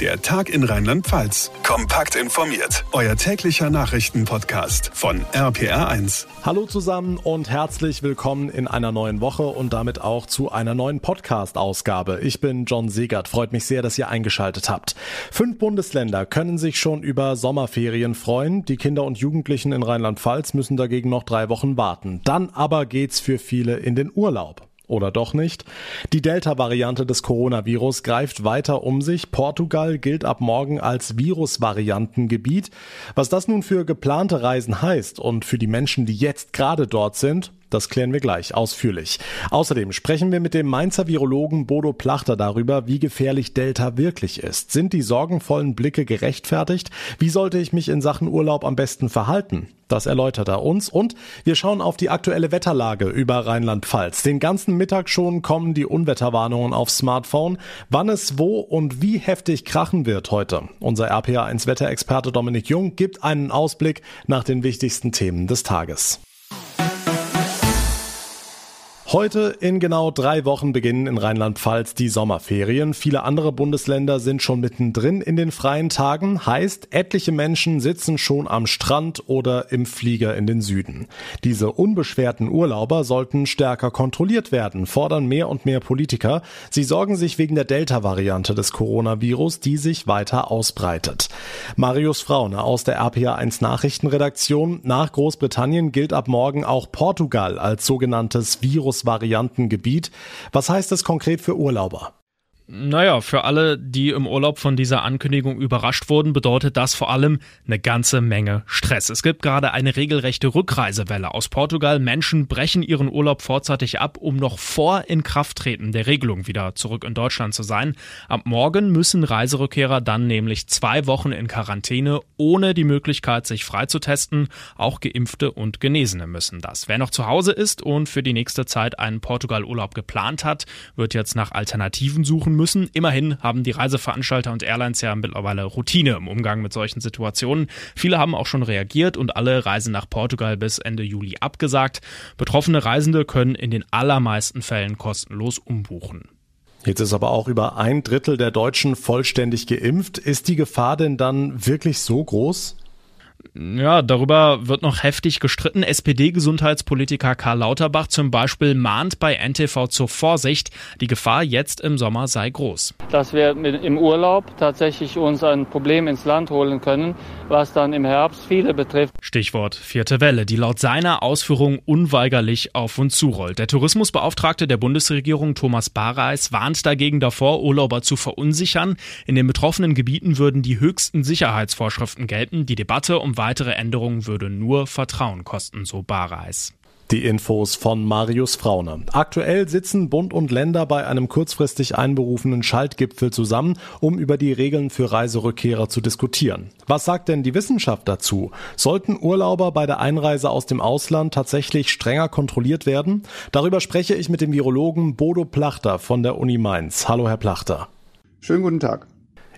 Der Tag in Rheinland-Pfalz. Kompakt informiert. Euer täglicher Nachrichtenpodcast von RPR1. Hallo zusammen und herzlich willkommen in einer neuen Woche und damit auch zu einer neuen Podcast-Ausgabe. Ich bin John Segert. Freut mich sehr, dass ihr eingeschaltet habt. Fünf Bundesländer können sich schon über Sommerferien freuen. Die Kinder und Jugendlichen in Rheinland-Pfalz müssen dagegen noch drei Wochen warten. Dann aber geht's für viele in den Urlaub. Oder doch nicht? Die Delta-Variante des Coronavirus greift weiter um sich. Portugal gilt ab morgen als Virusvariantengebiet. Was das nun für geplante Reisen heißt und für die Menschen, die jetzt gerade dort sind, das klären wir gleich ausführlich. Außerdem sprechen wir mit dem Mainzer Virologen Bodo Plachter darüber, wie gefährlich Delta wirklich ist. Sind die sorgenvollen Blicke gerechtfertigt? Wie sollte ich mich in Sachen Urlaub am besten verhalten? Das erläutert er uns und wir schauen auf die aktuelle Wetterlage über Rheinland-Pfalz. Den ganzen Mittag schon kommen die Unwetterwarnungen aufs Smartphone. Wann es wo und wie heftig krachen wird heute. Unser RPA1 Wetterexperte Dominik Jung gibt einen Ausblick nach den wichtigsten Themen des Tages. Heute in genau drei Wochen beginnen in Rheinland-Pfalz die Sommerferien. Viele andere Bundesländer sind schon mittendrin in den freien Tagen. Heißt, etliche Menschen sitzen schon am Strand oder im Flieger in den Süden. Diese unbeschwerten Urlauber sollten stärker kontrolliert werden, fordern mehr und mehr Politiker. Sie sorgen sich wegen der Delta-Variante des Coronavirus, die sich weiter ausbreitet. Marius Fraune aus der RPA1 Nachrichtenredaktion. Nach Großbritannien gilt ab morgen auch Portugal als sogenanntes Virus Variantengebiet. Was heißt das konkret für Urlauber? Naja, für alle, die im Urlaub von dieser Ankündigung überrascht wurden, bedeutet das vor allem eine ganze Menge Stress. Es gibt gerade eine regelrechte Rückreisewelle aus Portugal. Menschen brechen ihren Urlaub vorzeitig ab, um noch vor Inkrafttreten der Regelung wieder zurück in Deutschland zu sein. Ab morgen müssen Reiserückkehrer dann nämlich zwei Wochen in Quarantäne, ohne die Möglichkeit, sich freizutesten. Auch Geimpfte und Genesene müssen das. Wer noch zu Hause ist und für die nächste Zeit einen Portugal-Urlaub geplant hat, wird jetzt nach Alternativen suchen machen müssen. Immerhin haben die Reiseveranstalter und Airlines ja mittlerweile Routine im Umgang mit solchen Situationen. Viele haben auch schon reagiert und alle Reisen nach Portugal bis Ende Juli abgesagt. Betroffene Reisende können in den allermeisten Fällen kostenlos umbuchen. Jetzt ist aber auch über ein Drittel der Deutschen vollständig geimpft. Ist die Gefahr denn dann wirklich so groß? Ja, darüber wird noch heftig gestritten. SPD-Gesundheitspolitiker Karl Lauterbach zum Beispiel mahnt bei NTV zur Vorsicht, die Gefahr jetzt im Sommer sei groß. Dass wir im Urlaub tatsächlich uns ein Problem ins Land holen können, was dann im Herbst viele betrifft. Stichwort vierte Welle, die laut seiner Ausführung unweigerlich auf uns zurollt. Der Tourismusbeauftragte der Bundesregierung Thomas Bareis warnt dagegen davor, Urlauber zu verunsichern. In den betroffenen Gebieten würden die höchsten Sicherheitsvorschriften gelten. Die Debatte um weitere Änderungen würde nur Vertrauen kosten, so Bareis. Die Infos von Marius Fraune. Aktuell sitzen Bund und Länder bei einem kurzfristig einberufenen Schaltgipfel zusammen, um über die Regeln für Reiserückkehrer zu diskutieren. Was sagt denn die Wissenschaft dazu? Sollten Urlauber bei der Einreise aus dem Ausland tatsächlich strenger kontrolliert werden? Darüber spreche ich mit dem Virologen Bodo Plachter von der Uni Mainz. Hallo, Herr Plachter. Schönen guten Tag.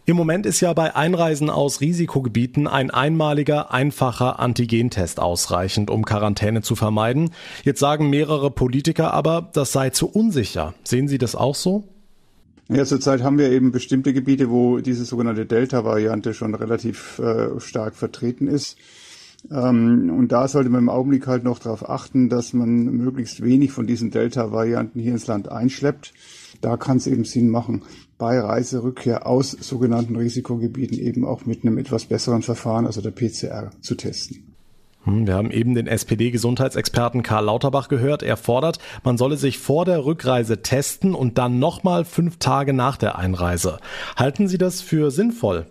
Im Moment ist ja bei Einreisen aus Risikogebieten ein einmaliger, einfacher Antigentest ausreichend, um Quarantäne zu vermeiden. Jetzt sagen mehrere Politiker aber, das sei zu unsicher. Sehen Sie das auch so? Ja, zurzeit haben wir eben bestimmte Gebiete, wo diese sogenannte Delta-Variante schon relativ äh, stark vertreten ist. Ähm, und da sollte man im Augenblick halt noch darauf achten, dass man möglichst wenig von diesen Delta-Varianten hier ins Land einschleppt. Da kann es eben Sinn machen, bei Reiserückkehr aus sogenannten Risikogebieten eben auch mit einem etwas besseren Verfahren, also der PCR, zu testen. Hm, wir haben eben den SPD-Gesundheitsexperten Karl Lauterbach gehört. Er fordert, man solle sich vor der Rückreise testen und dann nochmal fünf Tage nach der Einreise. Halten Sie das für sinnvoll?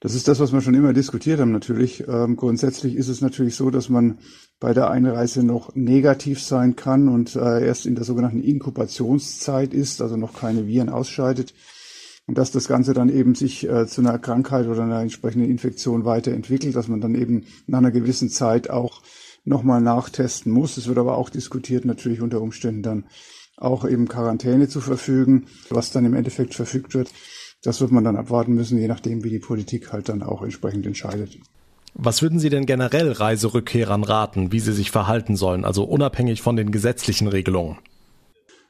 Das ist das, was wir schon immer diskutiert haben natürlich. Ähm, grundsätzlich ist es natürlich so, dass man bei der Einreise noch negativ sein kann und äh, erst in der sogenannten Inkubationszeit ist, also noch keine Viren ausscheidet. Und dass das Ganze dann eben sich äh, zu einer Krankheit oder einer entsprechenden Infektion weiterentwickelt, dass man dann eben nach einer gewissen Zeit auch nochmal nachtesten muss. Es wird aber auch diskutiert, natürlich unter Umständen dann auch eben Quarantäne zu verfügen, was dann im Endeffekt verfügt wird. Das wird man dann abwarten müssen, je nachdem, wie die Politik halt dann auch entsprechend entscheidet. Was würden Sie denn generell Reiserückkehrern raten, wie sie sich verhalten sollen, also unabhängig von den gesetzlichen Regelungen?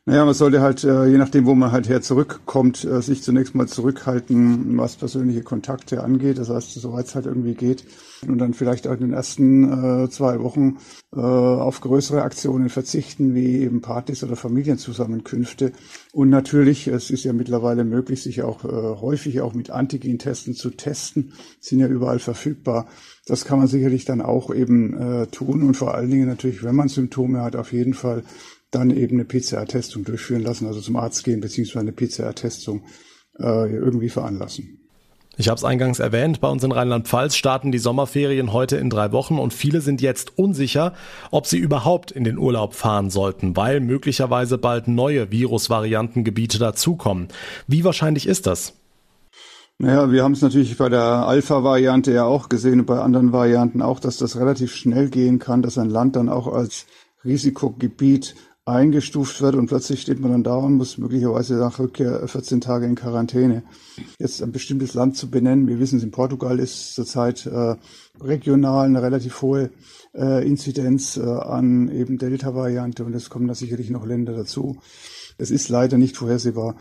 Naja, man sollte halt, äh, je nachdem, wo man halt her zurückkommt, äh, sich zunächst mal zurückhalten, was persönliche Kontakte angeht. Das heißt, soweit es halt irgendwie geht. Und dann vielleicht auch in den ersten äh, zwei Wochen auf größere Aktionen verzichten, wie eben Partys oder Familienzusammenkünfte. Und natürlich, es ist ja mittlerweile möglich, sich auch häufig auch mit Antigen-Testen zu testen, sind ja überall verfügbar. Das kann man sicherlich dann auch eben tun und vor allen Dingen natürlich, wenn man Symptome hat, auf jeden Fall dann eben eine PCR-Testung durchführen lassen, also zum Arzt gehen beziehungsweise eine PCR-Testung äh, irgendwie veranlassen. Ich habe es eingangs erwähnt, bei uns in Rheinland-Pfalz starten die Sommerferien heute in drei Wochen und viele sind jetzt unsicher, ob sie überhaupt in den Urlaub fahren sollten, weil möglicherweise bald neue Virusvariantengebiete dazukommen. Wie wahrscheinlich ist das? Naja, wir haben es natürlich bei der Alpha-Variante ja auch gesehen und bei anderen Varianten auch, dass das relativ schnell gehen kann, dass ein Land dann auch als Risikogebiet eingestuft wird und plötzlich steht man dann da und muss möglicherweise nach Rückkehr 14 Tage in Quarantäne. Jetzt ein bestimmtes Land zu benennen, wir wissen es, in Portugal ist zurzeit äh, regional eine relativ hohe äh, Inzidenz äh, an eben Delta-Variante und es kommen da sicherlich noch Länder dazu. Es ist leider nicht vorhersehbar,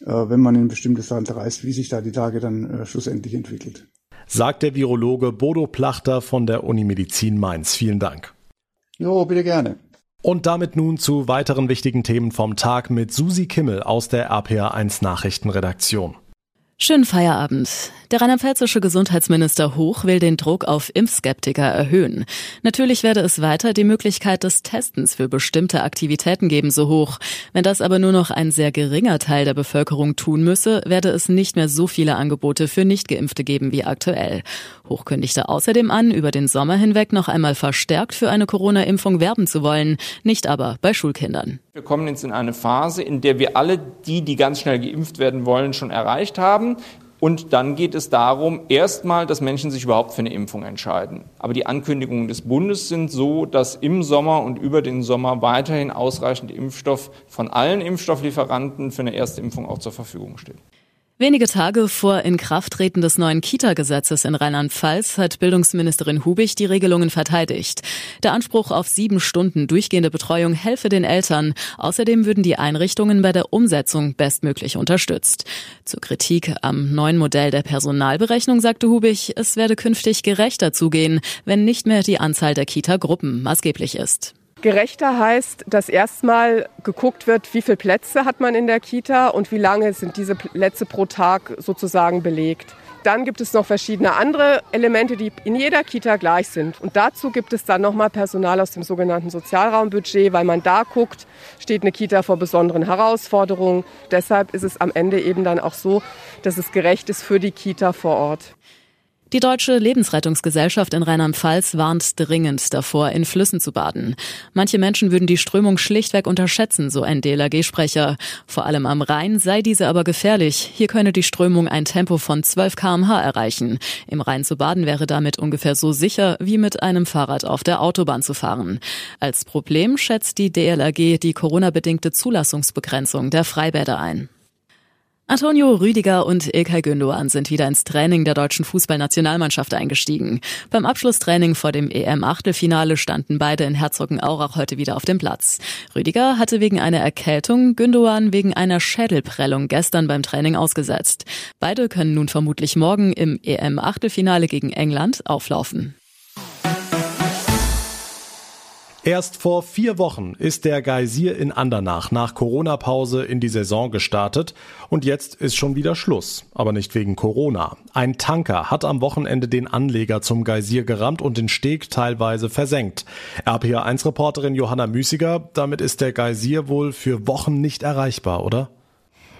äh, wenn man in ein bestimmtes Land reist, wie sich da die Lage dann äh, schlussendlich entwickelt. Sagt der Virologe Bodo Plachter von der Unimedizin Mainz. Vielen Dank. Jo, bitte gerne. Und damit nun zu weiteren wichtigen Themen vom Tag mit Susi Kimmel aus der RPA1 Nachrichtenredaktion. Schönen Feierabend. Der rheinland-pfälzische Gesundheitsminister Hoch will den Druck auf Impfskeptiker erhöhen. Natürlich werde es weiter die Möglichkeit des Testens für bestimmte Aktivitäten geben, so hoch. Wenn das aber nur noch ein sehr geringer Teil der Bevölkerung tun müsse, werde es nicht mehr so viele Angebote für Nichtgeimpfte geben wie aktuell. Hoch kündigte außerdem an, über den Sommer hinweg noch einmal verstärkt für eine Corona-Impfung werben zu wollen, nicht aber bei Schulkindern. Wir kommen jetzt in eine Phase, in der wir alle die, die ganz schnell geimpft werden wollen, schon erreicht haben. Und dann geht es darum, erstmal, dass Menschen sich überhaupt für eine Impfung entscheiden. Aber die Ankündigungen des Bundes sind so, dass im Sommer und über den Sommer weiterhin ausreichend Impfstoff von allen Impfstofflieferanten für eine erste Impfung auch zur Verfügung steht. Wenige Tage vor Inkrafttreten des neuen Kita-Gesetzes in Rheinland-Pfalz hat Bildungsministerin Hubig die Regelungen verteidigt. Der Anspruch auf sieben Stunden durchgehende Betreuung helfe den Eltern. Außerdem würden die Einrichtungen bei der Umsetzung bestmöglich unterstützt. Zur Kritik am neuen Modell der Personalberechnung sagte Hubig, es werde künftig gerechter zugehen, wenn nicht mehr die Anzahl der Kita-Gruppen maßgeblich ist. Gerechter heißt, dass erstmal geguckt wird, wie viele Plätze hat man in der Kita und wie lange sind diese Plätze pro Tag sozusagen belegt. Dann gibt es noch verschiedene andere Elemente, die in jeder Kita gleich sind. Und dazu gibt es dann nochmal Personal aus dem sogenannten Sozialraumbudget, weil man da guckt, steht eine Kita vor besonderen Herausforderungen. Deshalb ist es am Ende eben dann auch so, dass es gerecht ist für die Kita vor Ort. Die Deutsche Lebensrettungsgesellschaft in Rheinland-Pfalz warnt dringend davor, in Flüssen zu baden. Manche Menschen würden die Strömung schlichtweg unterschätzen, so ein DLRG-Sprecher. Vor allem am Rhein sei diese aber gefährlich. Hier könne die Strömung ein Tempo von 12 kmh erreichen. Im Rhein zu baden wäre damit ungefähr so sicher, wie mit einem Fahrrad auf der Autobahn zu fahren. Als Problem schätzt die DLRG die Corona-bedingte Zulassungsbegrenzung der Freibäder ein. Antonio Rüdiger und Ilkay Gündoğan sind wieder ins Training der deutschen Fußballnationalmannschaft eingestiegen. Beim Abschlusstraining vor dem EM-Achtelfinale standen beide in Herzogenaurach heute wieder auf dem Platz. Rüdiger hatte wegen einer Erkältung, Gündoğan wegen einer Schädelprellung gestern beim Training ausgesetzt. Beide können nun vermutlich morgen im EM-Achtelfinale gegen England auflaufen. Erst vor vier Wochen ist der Geysir in Andernach nach Corona-Pause in die Saison gestartet und jetzt ist schon wieder Schluss, aber nicht wegen Corona. Ein Tanker hat am Wochenende den Anleger zum Geysir gerammt und den Steg teilweise versenkt. RPA1-Reporterin Johanna Müßiger, damit ist der Geysir wohl für Wochen nicht erreichbar, oder?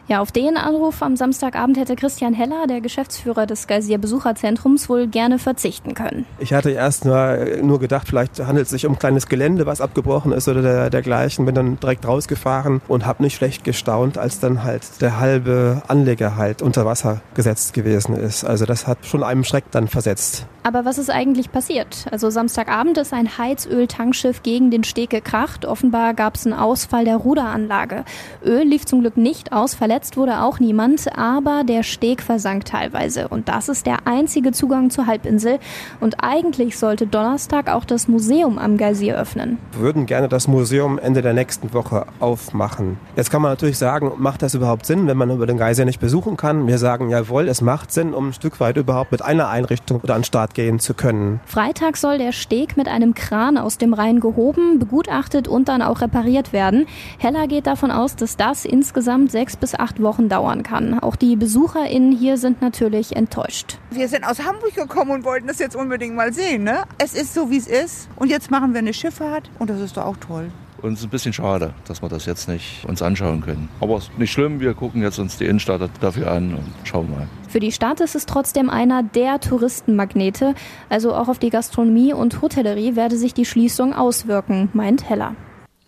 Ja, auf den Anruf am Samstagabend hätte Christian Heller, der Geschäftsführer des Geysir Besucherzentrums, wohl gerne verzichten können. Ich hatte erst nur, nur gedacht, vielleicht handelt es sich um ein kleines Gelände, was abgebrochen ist oder der, dergleichen. Bin dann direkt rausgefahren und habe nicht schlecht gestaunt, als dann halt der halbe Anleger halt unter Wasser gesetzt gewesen ist. Also das hat schon einem Schreck dann versetzt. Aber was ist eigentlich passiert? Also Samstagabend ist ein Heizöl-Tankschiff gegen den Steg gekracht. Offenbar gab es einen Ausfall der Ruderanlage. Öl lief zum Glück nicht aus, verletzt wurde auch niemand, aber der Steg versank teilweise. Und das ist der einzige Zugang zur Halbinsel. Und eigentlich sollte Donnerstag auch das Museum am Geysir öffnen. Wir würden gerne das Museum Ende der nächsten Woche aufmachen. Jetzt kann man natürlich sagen, macht das überhaupt Sinn, wenn man über den Geysir nicht besuchen kann? Wir sagen, jawohl, es macht Sinn, um ein Stück weit überhaupt mit einer Einrichtung oder an Start Start gehen zu können. Freitag soll der Steg mit einem Kran aus dem Rhein gehoben, begutachtet und dann auch repariert werden. Heller geht davon aus, dass das insgesamt sechs bis acht Wochen dauern kann. Auch die BesucherInnen hier sind natürlich enttäuscht. Wir sind aus Hamburg gekommen und wollten das jetzt unbedingt mal sehen. Ne? Es ist so, wie es ist. Und jetzt machen wir eine Schifffahrt und das ist doch auch toll. Und es ist ein bisschen schade, dass wir das jetzt nicht uns anschauen können. Aber es ist nicht schlimm, wir gucken jetzt uns die Innenstadt dafür an und schauen mal. Für die Stadt ist es trotzdem einer der Touristenmagnete. Also auch auf die Gastronomie und Hotellerie werde sich die Schließung auswirken, meint Heller.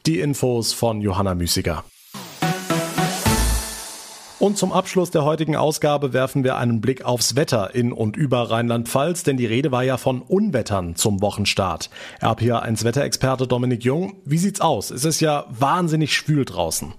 Die Infos von Johanna Müßiger. Und zum Abschluss der heutigen Ausgabe werfen wir einen Blick aufs Wetter in und über Rheinland-Pfalz, denn die Rede war ja von Unwettern zum Wochenstart. RPA1 Wetterexperte Dominik Jung, wie sieht's aus? Es ist ja wahnsinnig schwül draußen.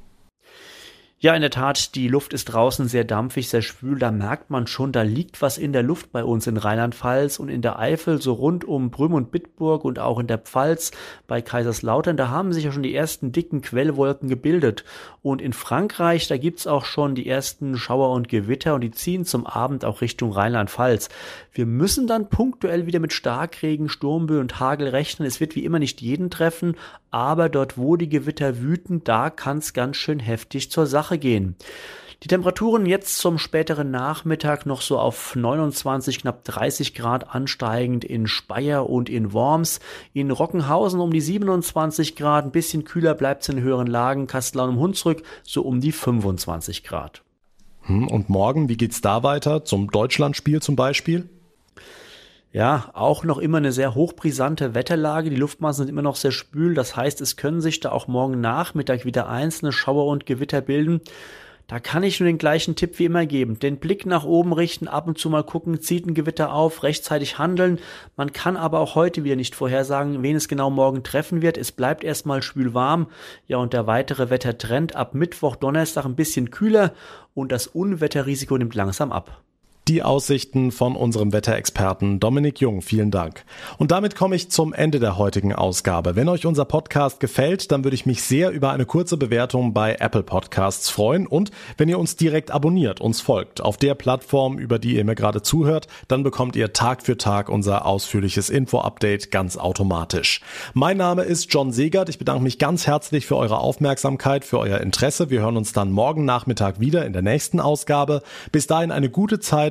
Ja, in der Tat, die Luft ist draußen sehr dampfig, sehr schwül. Da merkt man schon, da liegt was in der Luft bei uns in Rheinland-Pfalz und in der Eifel, so rund um Brüm und Bitburg und auch in der Pfalz bei Kaiserslautern. Da haben sich ja schon die ersten dicken Quellwolken gebildet. Und in Frankreich, da gibt's auch schon die ersten Schauer und Gewitter und die ziehen zum Abend auch Richtung Rheinland-Pfalz. Wir müssen dann punktuell wieder mit Starkregen, Sturmböen und Hagel rechnen. Es wird wie immer nicht jeden treffen, aber dort, wo die Gewitter wüten, da kann's ganz schön heftig zur Sache Sache gehen. Die Temperaturen jetzt zum späteren Nachmittag noch so auf 29, knapp 30 Grad ansteigend in Speyer und in Worms. In Rockenhausen um die 27 Grad, ein bisschen kühler bleibt es in höheren Lagen. Kastelan und Hunsrück so um die 25 Grad. Hm, und morgen, wie geht's da weiter? Zum Deutschlandspiel zum Beispiel? Ja, auch noch immer eine sehr hochbrisante Wetterlage. Die Luftmassen sind immer noch sehr spül. Das heißt, es können sich da auch morgen Nachmittag wieder einzelne Schauer und Gewitter bilden. Da kann ich nur den gleichen Tipp wie immer geben. Den Blick nach oben richten, ab und zu mal gucken, zieht ein Gewitter auf, rechtzeitig handeln. Man kann aber auch heute wieder nicht vorhersagen, wen es genau morgen treffen wird. Es bleibt erstmal schwül warm. Ja, und der weitere Wettertrend ab Mittwoch, Donnerstag ein bisschen kühler und das Unwetterrisiko nimmt langsam ab. Die Aussichten von unserem Wetterexperten Dominik Jung. Vielen Dank. Und damit komme ich zum Ende der heutigen Ausgabe. Wenn euch unser Podcast gefällt, dann würde ich mich sehr über eine kurze Bewertung bei Apple Podcasts freuen und wenn ihr uns direkt abonniert, uns folgt auf der Plattform, über die ihr mir gerade zuhört, dann bekommt ihr Tag für Tag unser ausführliches Info-Update ganz automatisch. Mein Name ist John Segert. Ich bedanke mich ganz herzlich für eure Aufmerksamkeit, für euer Interesse. Wir hören uns dann morgen Nachmittag wieder in der nächsten Ausgabe. Bis dahin eine gute Zeit